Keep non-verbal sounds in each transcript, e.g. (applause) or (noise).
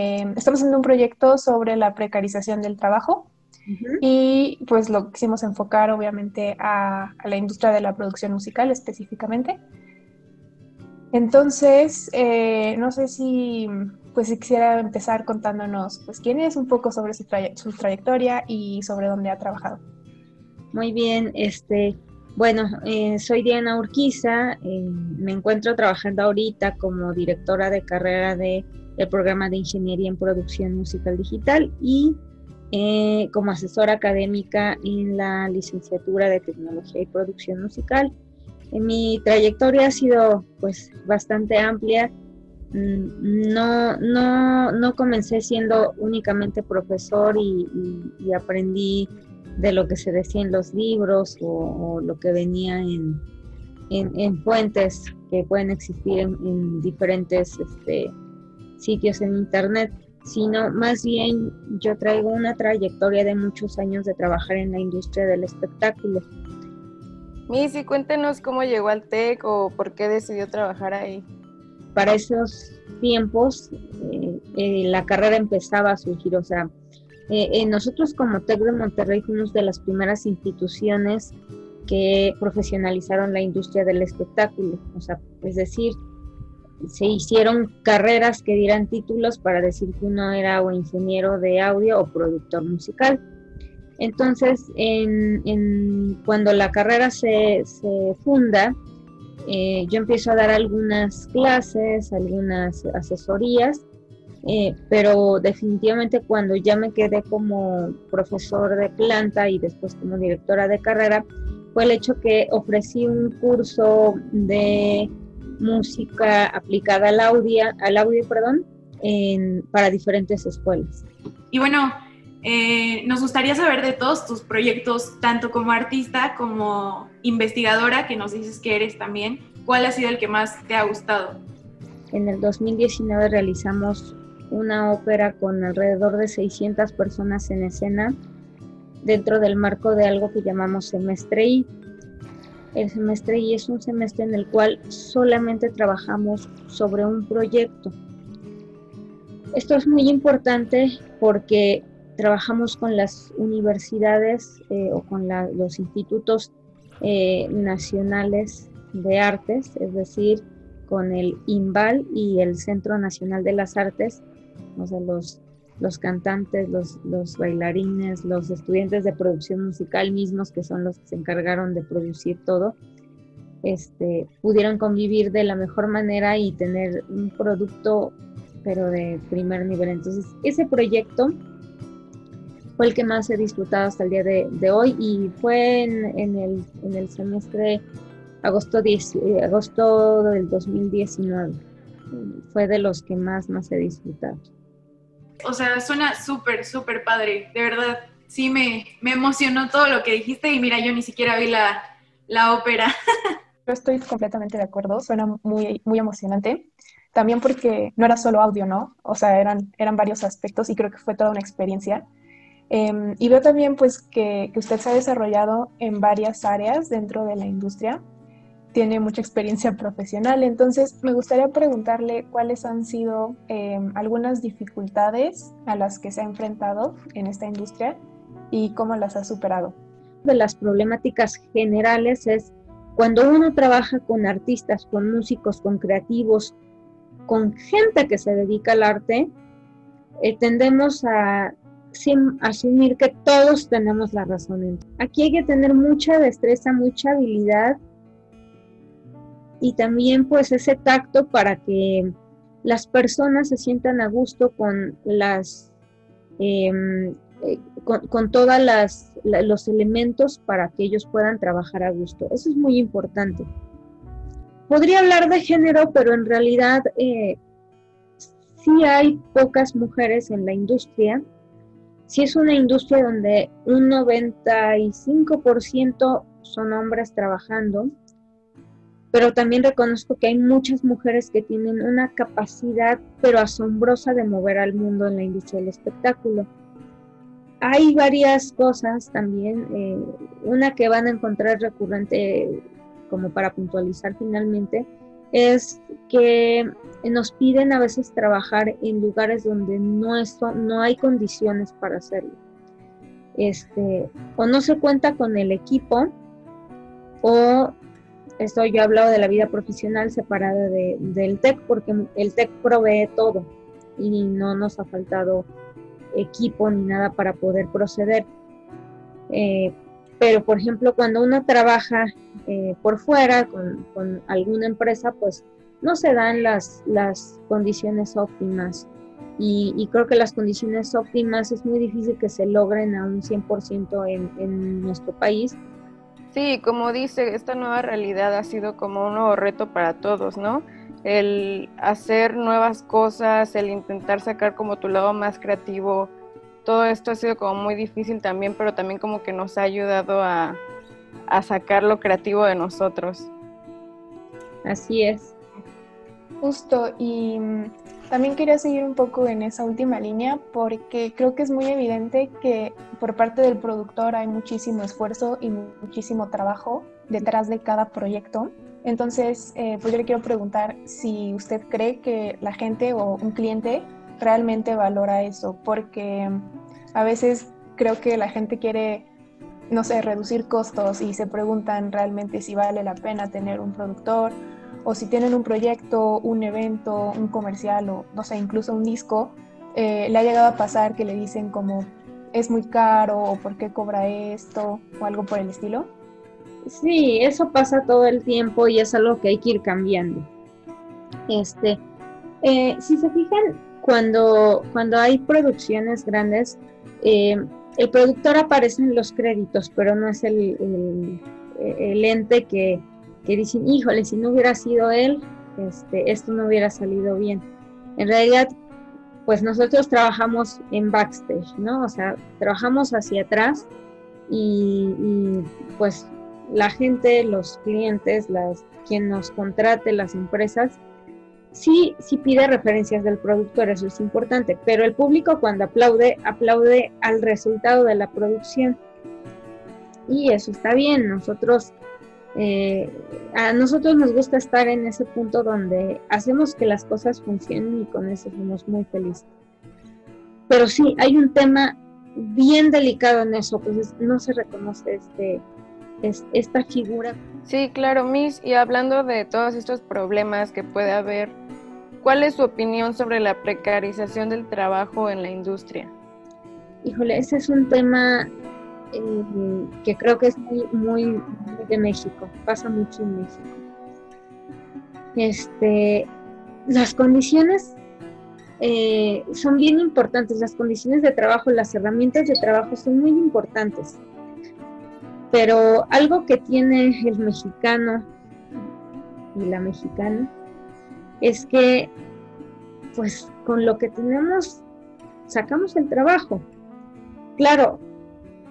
Em, estamos haciendo un proyecto sobre la precarización del trabajo y pues lo quisimos enfocar obviamente a, la industria de la producción musical específicamente. Entonces, eh, no sé si pues quisiera empezar contándonos pues quién es un poco sobre su, su trayectoria y sobre dónde ha trabajado. Muy bien, este, bueno, eh, soy Diana Urquiza, eh, me encuentro trabajando ahorita como directora de carrera de, del programa de Ingeniería en Producción Musical Digital y eh, como asesora académica en la licenciatura de Tecnología y Producción Musical. mi trayectoria ha sido pues bastante amplia. Mm, no, no, no comencé siendo únicamente profesor y aprendí de lo que se decía en los libros o, lo que venía en, en, fuentes que pueden existir en, diferentes este, sitios en internet, sino más bien yo traigo una trayectoria de muchos años de trabajar en la industria del espectáculo. Missy, cuéntenos cómo llegó al TEC o por qué decidió trabajar ahí. Para esos tiempos eh, eh, la carrera empezaba a surgir, o sea, eh, eh, nosotros como TEC de Monterrey fuimos de las primeras instituciones que profesionalizaron la industria del espectáculo, o sea, es decir, se hicieron carreras que dieran títulos para decir que uno era ingeniero de audio o productor musical. Entonces, en, cuando la carrera se, funda, eh, yo empiezo a dar algunas clases, algunas asesorías eh, pero definitivamente cuando ya me quedé como profesor de planta y después como directora de carrera, fue el hecho que ofrecí un curso de música aplicada al audio, al audio perdón, para diferentes escuelas. Y bueno, eh, nos gustaría saber de todos tus proyectos, tanto como artista como investigadora, que nos dices que eres también, ¿cuál ha sido el que más te ha gustado? En el 2019 realizamos una ópera con alrededor de 600 personas en escena dentro del marco de algo que llamamos semestre I. El semestre I es un semestre en el cual solamente trabajamos sobre un proyecto. Esto es muy importante porque trabajamos con las universidades eh, o con los institutos eh, nacionales de artes, es decir, con el INVAL y el Centro Nacional de las Artes, o sea, los, los cantantes, los, los bailarines, los estudiantes de producción musical mismos, que son los que se encargaron de producir todo, este, pudieron convivir de la mejor manera y tener un producto, pero de primer nivel. Entonces, ese proyecto fue el que más he disfrutado hasta el día de, hoy y fue en, el, en, el, semestre agosto, 10, eh, agosto del 2019. Fue de los que más, más he disfrutado o sea, suena súper, súper padre, de verdad. Sí, me, me, emocionó todo lo que dijiste y mira, yo ni siquiera vi la, la ópera. (laughs) Yo estoy completamente de acuerdo, suena muy, muy emocionante. También porque no era solo audio, ¿no? O sea, eran, eran varios aspectos y creo que fue toda una experiencia. Em, y veo también pues que, que, usted se ha desarrollado en varias áreas dentro de la industria tiene mucha experiencia profesional. Entonces, me gustaría preguntarle cuáles han sido em, algunas dificultades a las que se ha enfrentado en esta industria y cómo las ha superado. De las problemáticas generales es cuando uno trabaja con artistas, con músicos, con creativos, con gente que se dedica al arte, eh, tendemos a asumir que todos tenemos la razón. Aquí hay que tener mucha destreza, mucha habilidad y también pues ese tacto para que las personas se sientan a gusto con las em, eh, con, todos los elementos para que ellos puedan trabajar a gusto. Eso es muy importante. Podría hablar de género, pero en realidad eh, sí hay pocas mujeres en la industria. Sí es una industria donde un 95% son hombres trabajando pero también reconozco que hay muchas mujeres que tienen una capacidad pero asombrosa de mover al mundo en la industria del espectáculo. Hay varias cosas también, eh, una que van a encontrar recurrente como para puntualizar finalmente, es que nos piden a veces trabajar en lugares donde no, no hay condiciones para hacerlo. Este, o no se cuenta con el equipo, o esto yo he hablado de la vida profesional separada del TEC, porque el TEC provee todo y no nos ha faltado equipo ni nada para poder proceder. Eh, pero, por ejemplo, cuando uno trabaja eh, por fuera con, alguna empresa, pues no se dan las, las condiciones óptimas. Y, creo que las condiciones óptimas es muy difícil que se logren a un 100% en, en nuestro país. Sí, como dice, esta nueva realidad ha sido como un nuevo reto para todos, ¿no? El hacer nuevas cosas, el intentar sacar como tu lado más creativo, todo esto ha sido como muy difícil también, pero también como que nos ha ayudado a, sacar lo creativo de nosotros. Así es. Justo, y también quería seguir un poco en esa última línea porque creo que es muy evidente que por parte del productor hay muchísimo esfuerzo y muchísimo trabajo detrás de cada proyecto. Entonces, eh, pues yo le quiero preguntar si usted cree que la gente o un cliente realmente valora eso, porque a veces creo que la gente quiere, no sé, reducir costos y se preguntan realmente si vale la pena tener un productor o si tienen un proyecto, un evento, un comercial o, no sé, incluso un disco, eh, le ha llegado a pasar que le dicen como es muy caro o por qué cobra esto o algo por el estilo. Sí, eso pasa todo el tiempo y es algo que hay que ir cambiando. Este, eh, si se fijan, cuando, cuando hay producciones grandes, eh, el productor aparece en los créditos, pero no es el, el, ente que, que, dicen, híjole, si no hubiera sido él, este, esto no hubiera salido bien. En realidad, pues nosotros trabajamos en backstage, ¿no? O sea, trabajamos hacia atrás y, pues la gente, los clientes, las, quien nos contrate, las empresas, sí, sí pide referencias del productor, eso es importante, pero el público cuando aplaude, aplaude al resultado de la producción. Y eso está bien, nosotros, eh, a nosotros nos gusta estar en ese punto donde hacemos que las cosas funcionen y con eso somos muy felices. Pero sí, hay un tema bien delicado en eso, pues no se reconoce este, esta figura. Sí, claro, Miss, y hablando de todos estos problemas que puede haber, ¿cuál es su opinión sobre la precarización del trabajo en la industria? Híjole, ese es un tema eh, que creo que es muy, muy, de México, pasa mucho en México. Este, las condiciones eh, son bien importantes, las condiciones de trabajo, las herramientas de trabajo son muy importantes. Pero algo que tiene el mexicano y la mexicana es que, pues, con lo que tenemos, sacamos el trabajo. Claro,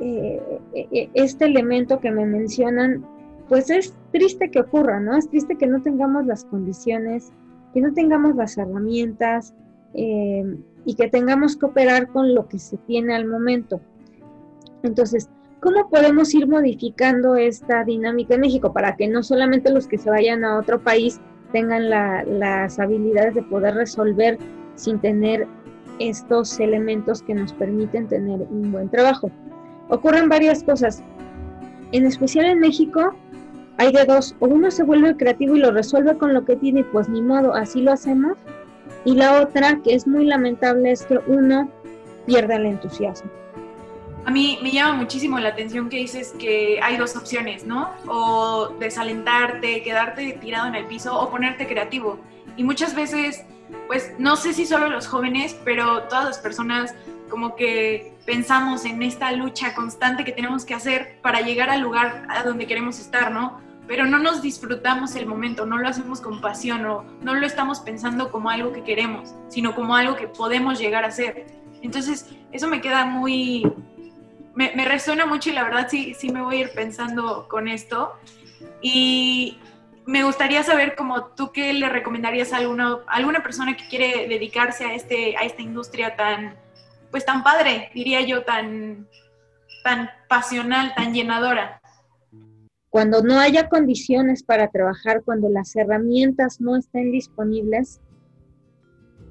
eh, eh, este elemento que me mencionan, pues es triste que ocurra, ¿no? Es triste que no tengamos las condiciones, que no tengamos las herramientas eh, y que tengamos que operar con lo que se tiene al momento. Entonces, ¿Cómo podemos ir modificando esta dinámica en México para que no solamente los que se vayan a otro país tengan las habilidades de poder resolver sin tener estos elementos que nos permiten tener un buen trabajo? Ocurren varias cosas. En especial en México hay de dos, o uno se vuelve creativo y lo resuelve con lo que tiene, pues ni modo, así lo hacemos. Y la otra, que es muy lamentable, es que uno pierde el entusiasmo. A mí me llama muchísimo la atención que dices que hay dos opciones, ¿no? O desalentarte, quedarte tirado en el piso o ponerte creativo. Y muchas veces, pues no sé si solo los jóvenes, pero todas las personas como que pensamos en esta lucha constante que tenemos que hacer para llegar al lugar a donde queremos estar, ¿no? Pero no nos disfrutamos el momento, no lo hacemos con pasión o no lo estamos pensando como algo que queremos, sino como algo que podemos llegar a ser. Entonces, eso me queda muy, me, resuena mucho y la verdad sí, sí me voy a ir pensando con esto. Y me gustaría saber como tú qué le recomendarías a alguna, alguna persona que quiere dedicarse a, este, a esta industria tan, pues tan padre, diría yo, tan, tan pasional, tan llenadora. Cuando no haya condiciones para trabajar, cuando las herramientas no estén disponibles,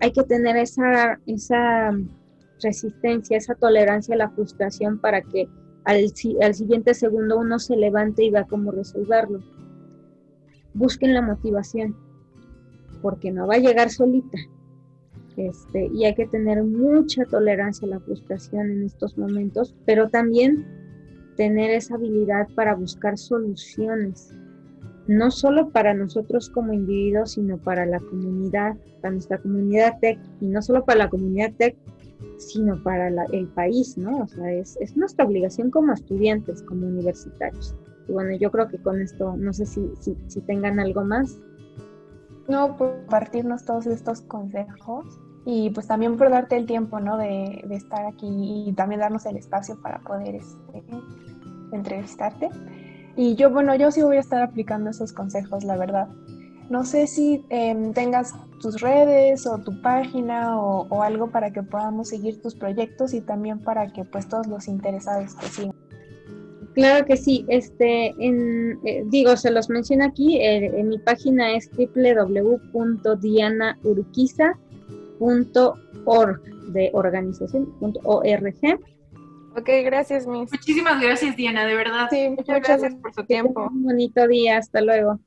hay que tener esa, esa resistencia, esa tolerancia a la frustración para que al, al, siguiente segundo uno se levante y vea cómo resolverlo. Busquen la motivación, porque no va a llegar solita. Este, y hay que tener mucha tolerancia a la frustración en estos momentos, pero también tener esa habilidad para buscar soluciones, no solo para nosotros como individuos, sino para la comunidad, para nuestra comunidad tech, y no solo para la comunidad tech, sino para el país, ¿no? O sea, es, es, nuestra obligación como estudiantes, como universitarios. Y bueno, yo creo que con esto, no sé si, si, si tengan algo más. No, por compartirnos todos estos consejos y pues también por darte el tiempo, ¿no? De, de estar aquí y también darnos el espacio para poder este, entrevistarte. Y yo, bueno, yo sí voy a estar aplicando esos consejos, la verdad. No sé si em, tengas tus redes o tu página o, o, algo para que podamos seguir tus proyectos y también para que pues todos los interesados te sigan. Claro que sí, este, en, eh, digo, se los menciono aquí, eh, en mi página es www.dianaurquiza.org de organización.org Ok, gracias, Miss. Muchísimas gracias, Diana, de verdad. Sí, muchas gracias por su tiempo. Un bonito día, hasta luego.